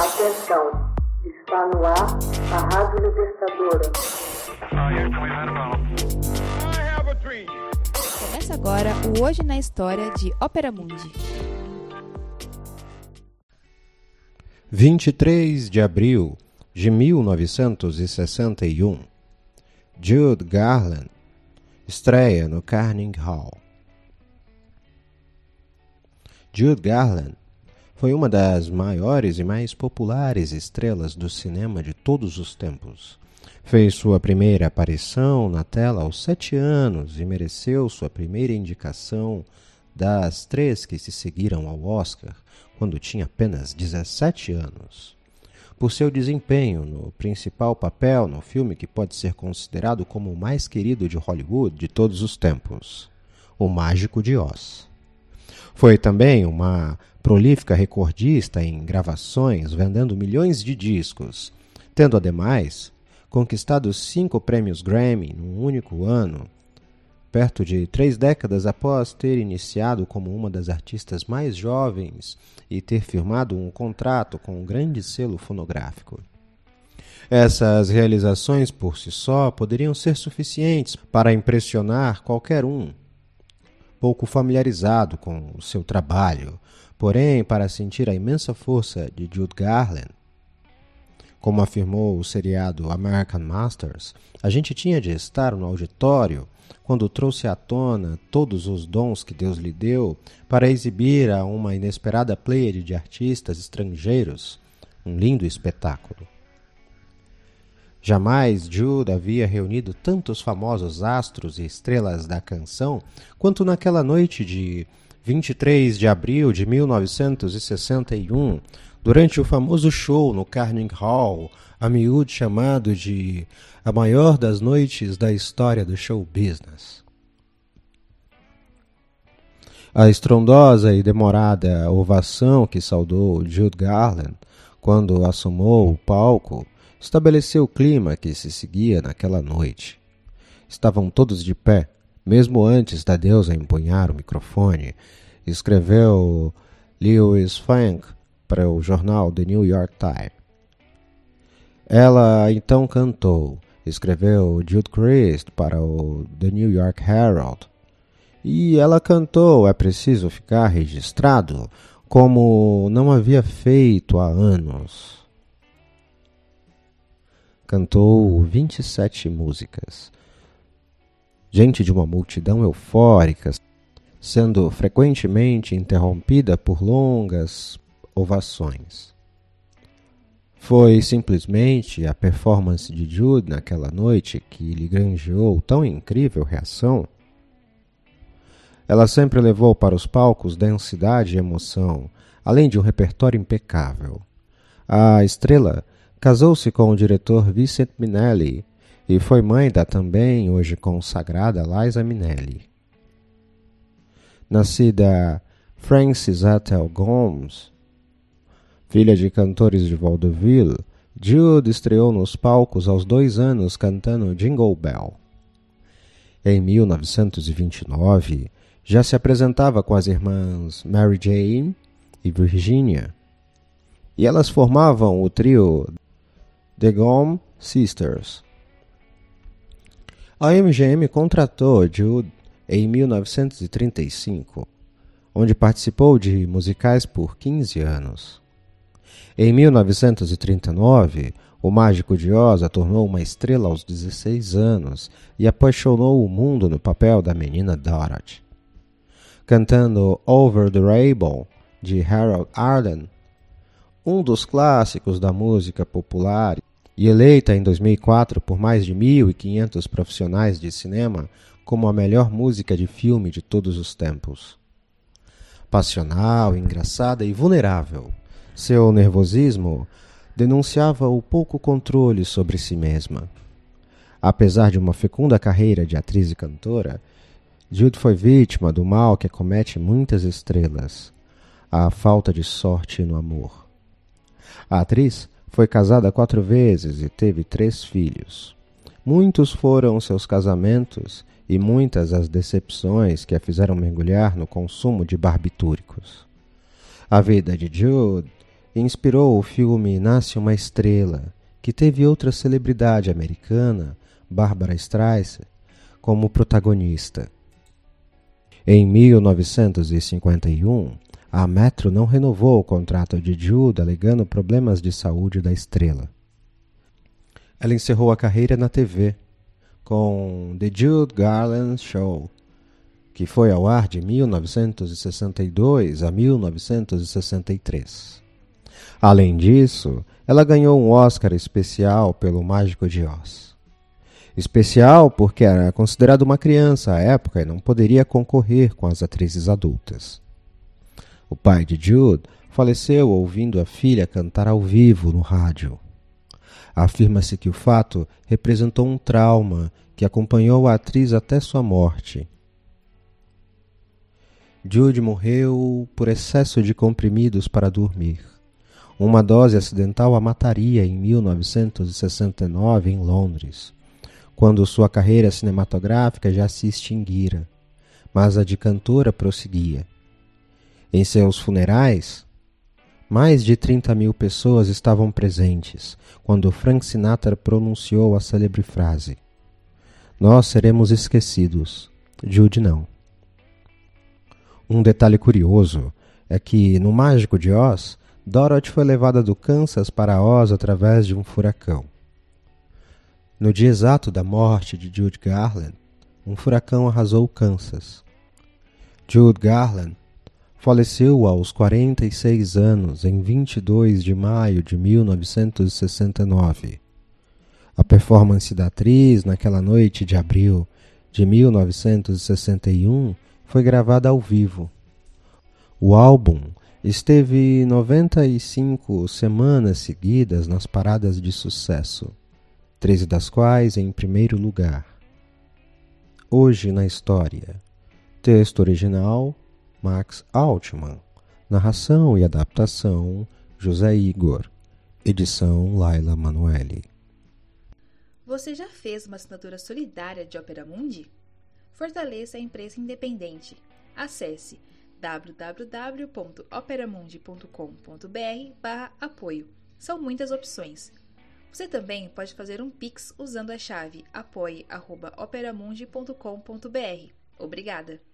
Atenção, está no ar a Rádio Libertadora. Começa agora o Hoje na História de Ópera Mundi. 23 de abril de 1961. Jude Garland estreia no Carnegie Hall. Jude Garland foi uma das maiores e mais populares estrelas do cinema de todos os tempos. Fez sua primeira aparição na tela aos sete anos e mereceu sua primeira indicação das três que se seguiram ao Oscar quando tinha apenas 17 anos. Por seu desempenho no principal papel no filme que pode ser considerado como o mais querido de Hollywood de todos os tempos, O Mágico de Oz. Foi também uma prolífica recordista em gravações, vendendo milhões de discos, tendo ademais conquistado cinco prêmios Grammy num único ano, perto de três décadas após ter iniciado como uma das artistas mais jovens e ter firmado um contrato com um grande selo fonográfico. Essas realizações por si só poderiam ser suficientes para impressionar qualquer um pouco familiarizado com o seu trabalho, porém, para sentir a imensa força de Jude Garland, como afirmou o seriado American Masters, a gente tinha de estar no auditório quando trouxe à tona todos os dons que Deus lhe deu para exibir a uma inesperada pleiade de artistas estrangeiros um lindo espetáculo. Jamais Jude havia reunido tantos famosos astros e estrelas da canção quanto naquela noite de 23 de abril de 1961, durante o famoso show no Carnegie Hall, a miúdo chamado de a maior das noites da história do show business. A estrondosa e demorada ovação que saudou Jude Garland quando assomou o palco estabeleceu o clima que se seguia naquela noite. Estavam todos de pé, mesmo antes da deusa empunhar o microfone, escreveu Lewis Funk para o jornal The New York Times. Ela então cantou, escreveu Jude Christ para o The New York Herald. E ela cantou, é preciso ficar registrado, como não havia feito há anos cantou 27 músicas. Diante de uma multidão eufórica, sendo frequentemente interrompida por longas ovações. Foi simplesmente a performance de Jude naquela noite que lhe granjeou tão incrível reação. Ela sempre levou para os palcos densidade e emoção, além de um repertório impecável. A estrela Casou-se com o diretor Vincent Minelli e foi mãe da também hoje consagrada Liza Minelli. Nascida Frances Ethel Gomes, filha de cantores de vaudeville, Jude estreou nos palcos aos dois anos cantando Jingle Bell. Em 1929, já se apresentava com as irmãs Mary Jane e Virginia, e elas formavam o trio The Gom Sisters. A MGM contratou Jude em 1935, onde participou de musicais por 15 anos. Em 1939, o Mágico de Oz a tornou uma estrela aos 16 anos e apaixonou o mundo no papel da menina Dorothy. Cantando Over the Rainbow, de Harold Arden, um dos clássicos da música popular e eleita em 2004 por mais de 1.500 profissionais de cinema como a melhor música de filme de todos os tempos. Passional, engraçada e vulnerável, seu nervosismo denunciava o pouco controle sobre si mesma. Apesar de uma fecunda carreira de atriz e cantora, Jude foi vítima do mal que acomete muitas estrelas, a falta de sorte no amor. A atriz foi casada quatro vezes e teve três filhos. Muitos foram seus casamentos e muitas as decepções que a fizeram mergulhar no consumo de barbitúricos. A vida de Jude inspirou o filme Nasce uma Estrela, que teve outra celebridade americana, Barbara Streisand, como protagonista. Em 1951, a Metro não renovou o contrato de Jude alegando problemas de saúde da estrela. Ela encerrou a carreira na TV com The Jude Garland Show, que foi ao ar de 1962 a 1963. Além disso, ela ganhou um Oscar especial pelo Mágico de Oz. Especial porque era considerada uma criança à época e não poderia concorrer com as atrizes adultas. O pai de Jude faleceu ouvindo a filha cantar ao vivo no rádio. Afirma-se que o fato representou um trauma que acompanhou a atriz até sua morte. Jude morreu por excesso de comprimidos para dormir. Uma dose acidental a mataria em 1969 em Londres, quando sua carreira cinematográfica já se extinguira, mas a de cantora prosseguia. Em seus funerais, mais de 30 mil pessoas estavam presentes quando Frank Sinatra pronunciou a célebre frase: Nós seremos esquecidos, Jude não. Um detalhe curioso é que, no Mágico de Oz, Dorothy foi levada do Kansas para Oz através de um furacão. No dia exato da morte de Jude Garland, um furacão arrasou o Kansas. Jude Garland faleceu aos 46 anos em 22 de maio de 1969. A performance da atriz naquela noite de abril de 1961 foi gravada ao vivo. O álbum esteve 95 semanas seguidas nas paradas de sucesso, 13 das quais em primeiro lugar. Hoje na história. Texto original Max Altman. Narração e adaptação José Igor. Edição Laila Manuelle. Você já fez uma assinatura solidária de Opera Mundi? Fortaleça a empresa independente. Acesse www.operamundi.com.br/apoio. São muitas opções. Você também pode fazer um Pix usando a chave apoie.operamundi.com.br. Obrigada!